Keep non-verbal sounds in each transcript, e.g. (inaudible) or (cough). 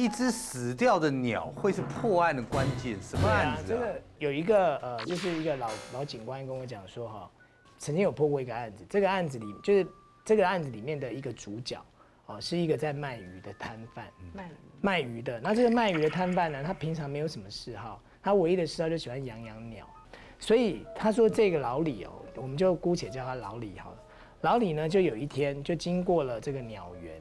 一只死掉的鸟会是破案的关键，什么案子啊？这个有一个呃，就是一个老老警官跟我讲说哈，曾经有破过一个案子，这个案子里就是这个案子里面的一个主角哦，是一个在卖鱼的摊贩，卖鱼卖鱼的。那这个卖鱼的摊贩呢，他平常没有什么嗜好，他唯一的嗜好就喜欢养养鸟，所以他说这个老李哦，我们就姑且叫他老李好了。老李呢，就有一天就经过了这个鸟园，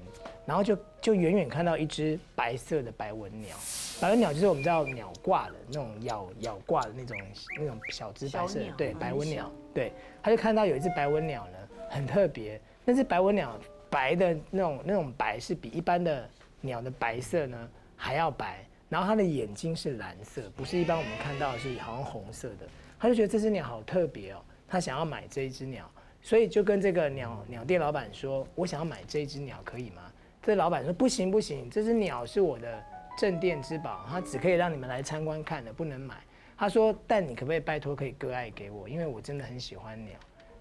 然后就就远远看到一只白色的白纹鸟。白纹鸟就是我们知道鸟挂的那种咬咬挂的那种那种小只白色的，对，白纹鸟。对，他就看到有一只白纹鸟呢，很特别。那只白纹鸟白的那种那种白是比一般的鸟的白色呢还要白，然后它的眼睛是蓝色，不是一般我们看到的是好像红色的。他就觉得这只鸟好特别哦，他想要买这一只鸟。所以就跟这个鸟鸟店老板说：“我想要买这只鸟，可以吗？”这老板说：“不行不行，这只鸟是我的镇店之宝，它只可以让你们来参观看的，不能买。”他说：“但你可不可以拜托可以割爱给我？因为我真的很喜欢鸟。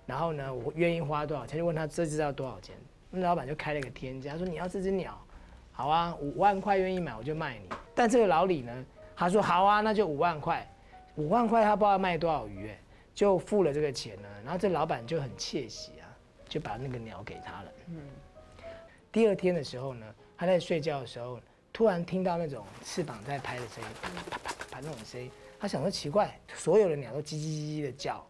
然后呢，我愿意花多少钱？就问他这只要多少钱？那老板就开了个天价，他说你要这只鸟，好啊，五万块愿意买我就卖你。但这个老李呢，他说好啊，那就五万块，五万块他不知道卖多少鱼哎。”就付了这个钱呢，然后这老板就很窃喜啊，就把那个鸟给他了。嗯，第二天的时候呢，他在睡觉的时候，突然听到那种翅膀在拍的声音，啪啪啪啪那种声音。他想说奇怪，所有的鸟都叽叽叽叽的叫，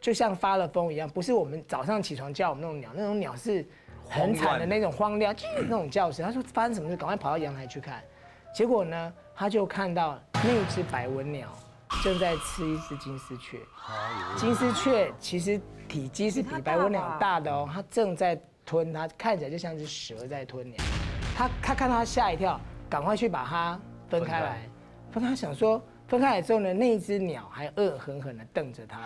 就像发了疯一样。不是我们早上起床叫我们那种鸟，那种鸟是很惨的那种荒凉那种叫声。他说发生什么事，赶快跑到阳台去看。结果呢，他就看到那只白文鸟。正在吃一只金丝雀，金丝雀其实体积是比白文鸟大的哦，它正在吞，它看起来就像只蛇在吞鸟。他他看到它吓一跳，赶快去把它分开来。分开想说，分开来之后呢，那一只鸟还恶狠狠地瞪着他。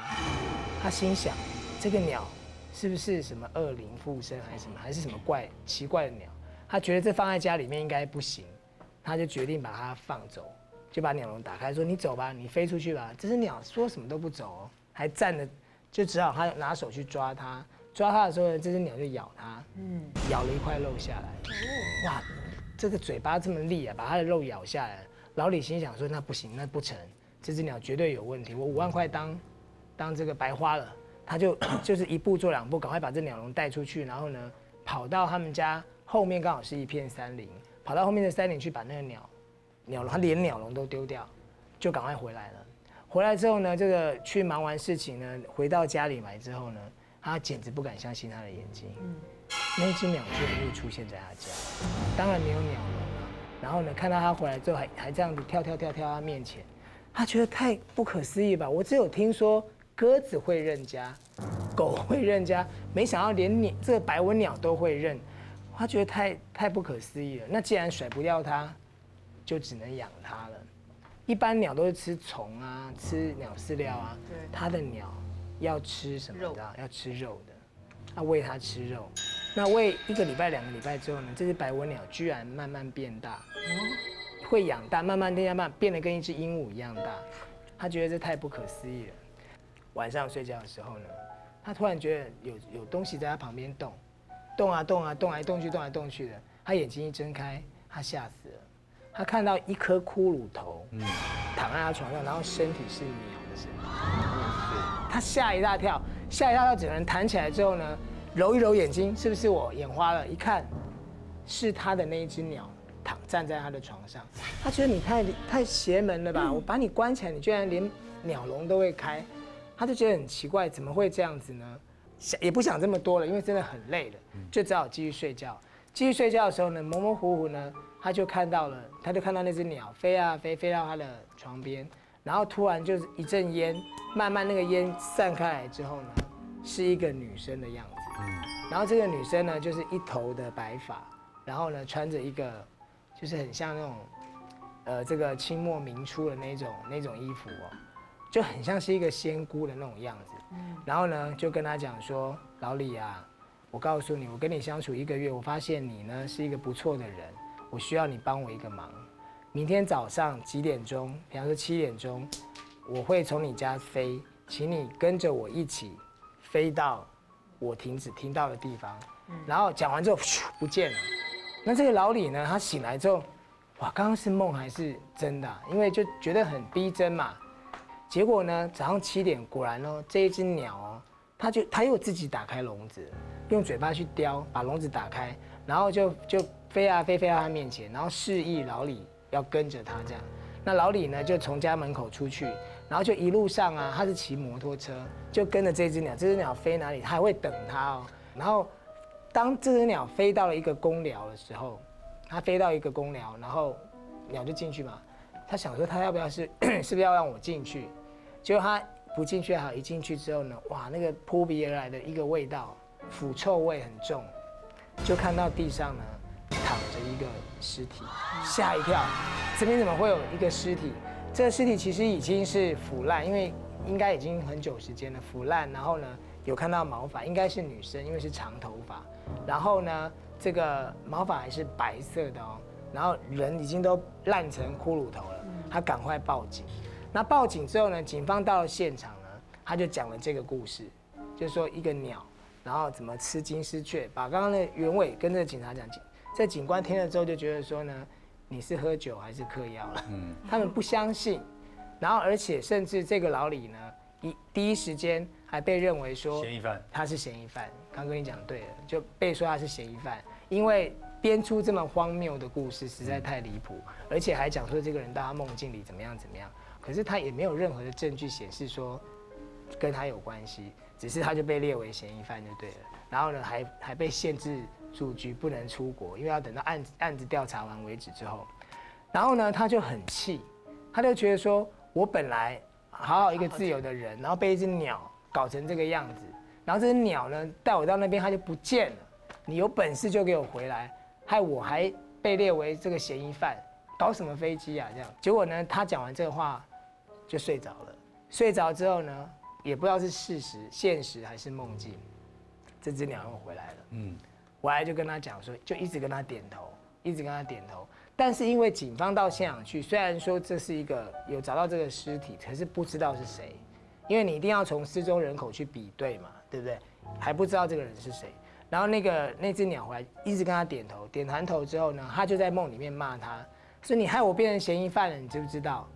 他心想，这个鸟是不是什么恶灵附身，还是什么，还是什么怪奇怪的鸟？他觉得这放在家里面应该不行，他就决定把它放走。就把鸟笼打开，说：“你走吧，你飞出去吧。”这只鸟说什么都不走，还站着，就只好他拿手去抓它。抓它的时候呢，这只鸟就咬它，嗯，咬了一块肉下来。哇，这个嘴巴这么利啊，把它的肉咬下来。老李心想说：“那不行，那不成，这只鸟绝对有问题。我五万块当当这个白花了。”他就就是一步做两步，赶快把这鸟笼带出去，然后呢，跑到他们家后面，刚好是一片山林，跑到后面的山林去把那个鸟。鸟笼，他连鸟笼都丢掉，就赶快回来了。回来之后呢，这个去忙完事情呢，回到家里来之后呢，他简直不敢相信他的眼睛。嗯，那只鸟居然又出现在他家，当然没有鸟笼了。然后呢，看到他回来之后，还还这样子跳跳跳跳他面前，他觉得太不可思议吧？我只有听说鸽子会认家，狗会认家，没想到连鸟这个白文鸟都会认，他觉得太太不可思议了。那既然甩不掉它。就只能养它了。一般鸟都是吃虫啊，吃鸟饲料啊。对。它的鸟要吃什么的？要吃肉的。要喂它吃肉。那喂一个礼拜、两个礼拜之后呢？这只白纹鸟居然慢慢变大。哦。会养大，慢慢变慢慢变得跟一只鹦鹉一样大。他觉得这太不可思议了。晚上睡觉的时候呢，他突然觉得有有东西在他旁边动，动啊动啊动来动去，动来动去的。他眼睛一睁开，他吓死了。他看到一颗骷髅头，躺在他床上，然后身体是鸟的身体，他吓一大跳，吓一大跳，整个人弹起来之后呢，揉一揉眼睛，是不是我眼花了？一看，是他的那一只鸟躺站在他的床上，他觉得你太太邪门了吧？我把你关起来，你居然连鸟笼都会开，他就觉得很奇怪，怎么会这样子呢？想也不想这么多了，因为真的很累了，就只好继续睡觉。继续睡觉的时候呢，模模糊糊呢。他就看到了，他就看到那只鸟飞啊飞，飞到他的床边，然后突然就是一阵烟，慢慢那个烟散开来之后呢，是一个女生的样子。嗯，然后这个女生呢，就是一头的白发，然后呢穿着一个，就是很像那种，呃，这个清末明初的那种那种衣服哦，就很像是一个仙姑的那种样子。嗯，然后呢就跟他讲说，老李啊，我告诉你，我跟你相处一个月，我发现你呢是一个不错的人。我需要你帮我一个忙，明天早上几点钟？比方说七点钟，我会从你家飞，请你跟着我一起飞到我停止听到的地方。然后讲完之后，不见了。那这个老李呢？他醒来之后，哇，刚刚是梦还是真的啊？因为就觉得很逼真嘛。结果呢，早上七点，果然哦，这一只鸟哦，它就它又自己打开笼子，用嘴巴去叼，把笼子打开，然后就就飞啊飞飞到他面前，然后示意老李要跟着他这样。那老李呢，就从家门口出去，然后就一路上啊，他是骑摩托车，就跟着这只鸟，这只鸟飞哪里，他还会等他哦。然后当这只鸟飞到了一个公寮的时候，它飞到一个公寮，然后鸟就进去嘛。他想说他要不要是 (coughs) 是不是要让我进去？结果他不进去还好，一进去之后呢，哇，那个扑鼻而来的一个味道，腐臭味很重，就看到地上呢着一个尸体，吓一跳，这边怎么会有一个尸体？这个尸体其实已经是腐烂，因为应该已经很久时间了，腐烂。然后呢，有看到毛发，应该是女生，因为是长头发。然后呢，这个毛发还是白色的哦。然后人已经都烂成骷髅头了，他赶快报警。那报警之后呢，警方到了现场呢，他就讲了这个故事，就是说一个鸟，然后怎么吃金丝雀，把刚刚的原委跟这个警察讲。警这警官听了之后就觉得说呢，你是喝酒还是嗑药了？嗯，他们不相信。然后而且甚至这个老李呢，一第一时间还被认为说嫌疑犯，他是嫌疑犯。刚跟你讲对了，就被说他是嫌疑犯，因为编出这么荒谬的故事实在太离谱，而且还讲说这个人到他梦境里怎么样怎么样。可是他也没有任何的证据显示说跟他有关系，只是他就被列为嫌疑犯就对了。然后呢，还还被限制住居，不能出国，因为要等到案案子调查完为止之后。然后呢，他就很气，他就觉得说，我本来好好一个自由的人，然后被一只鸟搞成这个样子，然后这只鸟呢带我到那边，它就不见了。你有本事就给我回来，害我还被列为这个嫌疑犯，搞什么飞机啊？这样，结果呢，他讲完这个话。就睡着了，睡着之后呢，也不知道是事实、现实还是梦境，这只鸟又回来了。嗯，回来就跟他讲说，就一直跟他点头，一直跟他点头。但是因为警方到现场去，虽然说这是一个有找到这个尸体，可是不知道是谁，因为你一定要从失踪人口去比对嘛，对不对？还不知道这个人是谁。然后那个那只鸟回来，一直跟他点头，点完头之后呢，他就在梦里面骂他，说你害我变成嫌疑犯了，你知不知道？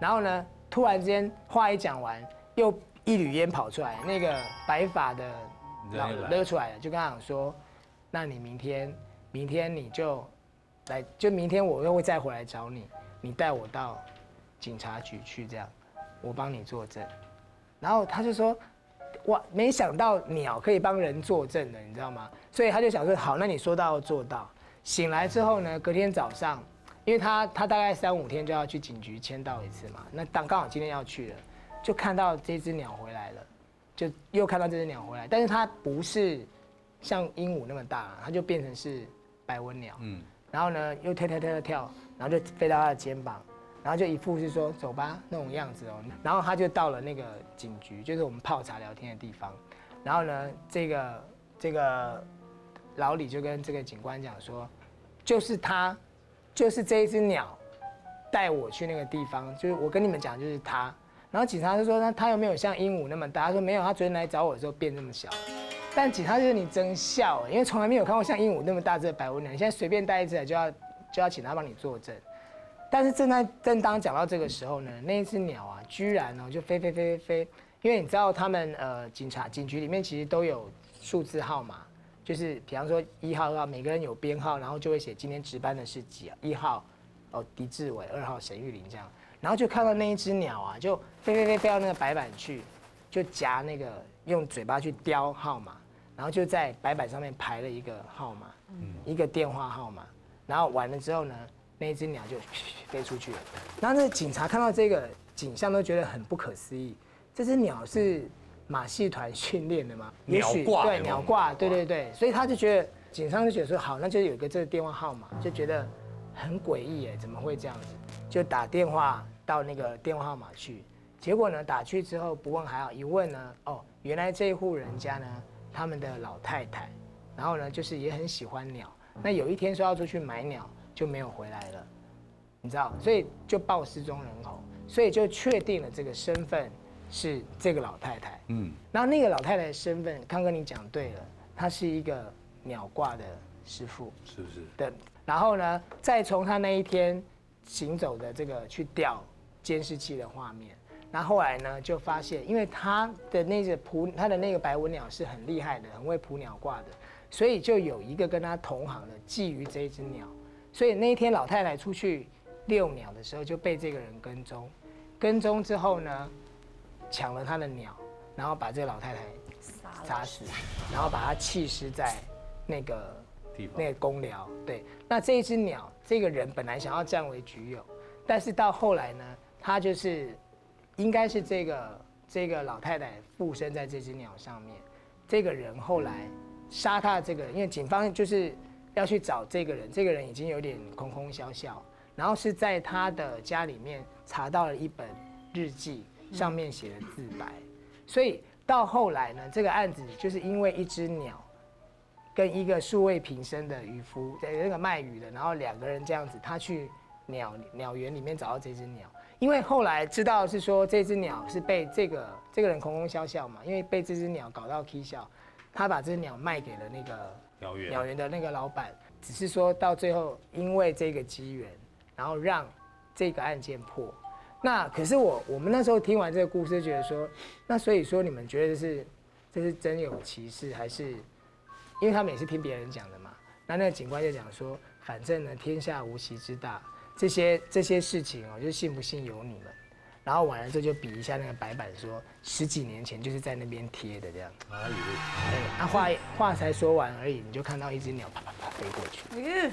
然后呢？突然之间话一讲完，又一缕烟跑出来，那个白发的老勒出来了，就跟他讲说：“那你明天，明天你就来，就明天我又会再回来找你，你带我到警察局去，这样我帮你作证。”然后他就说：“哇，没想到鸟可以帮人作证的，你知道吗？”所以他就想说：“好，那你说到做到。”醒来之后呢，隔天早上。因为他他大概三五天就要去警局签到一次嘛，那当刚好今天要去了，就看到这只鸟回来了，就又看到这只鸟回来，但是它不是像鹦鹉那么大，它就变成是百文鸟，嗯，然后呢又跳跳跳跳跳，然后就飞到他的肩膀，然后就一副是说走吧那种样子哦，然后他就到了那个警局，就是我们泡茶聊天的地方，然后呢这个这个老李就跟这个警官讲说，就是他。就是这一只鸟带我去那个地方，就是我跟你们讲，就是他。然后警察就说，那他有没有像鹦鹉那么大？他说没有，他昨天来找我的时候变这么小。但警察就是你真笑，因为从来没有看过像鹦鹉那么大只的白文鸟，你现在随便带一只来就要就要请他帮你作证。但是正在正当讲到这个时候呢，那一只鸟啊，居然呢就飞飞飞飞飞，因为你知道他们呃警察警局里面其实都有数字号码。就是比方说一号、二号，每个人有编号，然后就会写今天值班的是几？一号哦，狄志伟；二号沈玉玲这样，然后就看到那一只鸟啊，就飞飞飞飞到那个白板去，就夹那个用嘴巴去叼号码，然后就在白板上面排了一个号码，一个电话号码，然后完了之后呢，那一只鸟就飞出去了。然后那警察看到这个景象都觉得很不可思议，这只鸟是。马戏团训练的吗？(laughs) 鸟挂对鸟挂，对对对，所以他就觉得警上就觉得说好，那就有一个这个电话号码，就觉得很诡异哎，怎么会这样子？就打电话到那个电话号码去，结果呢打去之后不问还好，一问呢哦，原来这一户人家呢他们的老太太，然后呢就是也很喜欢鸟，那有一天说要出去买鸟就没有回来了，你知道，所以就报失踪人口，所以就确定了这个身份。是这个老太太，嗯，然后那个老太太的身份，康哥你讲对了，她是一个鸟挂的师傅，是不是？对，然后呢，再从她那一天行走的这个去调监视器的画面。然后后来呢，就发现，因为他的那个捕他的那个白文鸟是很厉害的，很会捕鸟挂的，所以就有一个跟他同行的觊觎这一只鸟。所以那一天老太太出去遛鸟的时候，就被这个人跟踪，跟踪之后呢，抢了他的鸟，然后把这个老太太杀死，然后把他弃尸在那个地方那个公寮。对，那这一只鸟，这个人本来想要占为己有，但是到后来呢，他就是应该是这个这个老太太附身在这只鸟上面，这个人后来杀他的这个人，因为警方就是要去找这个人，这个人已经有点空空笑笑，然后是在他的家里面查到了一本日记，上面写的自白，所以到后来呢，这个案子就是因为一只鸟跟一个素未平生的渔夫，在那个卖鱼的，然后两个人这样子，他去鸟鸟园里面找到这只鸟，因为后来知道是说这只鸟是被这个这个人空空笑笑嘛，因为被这只鸟搞到 K 笑，他把这只鸟卖给了那个鸟园鸟园的那个老板，只是说到最后因为这个机缘，然后让这个案件破。那可是我我们那时候听完这个故事，就觉得说，那所以说你们觉得是这是真有其事，还是因为他们也是听别人讲的嘛？那那个警官就讲说，反正呢天下无奇之大，这些这些事情哦，就信不信由你们。然后完了之后就比一下那个白板，说十几年前就是在那边贴的这样。哪里？对，那话话才说完而已，你就看到一只鸟啪啪啪飞过去。嗯，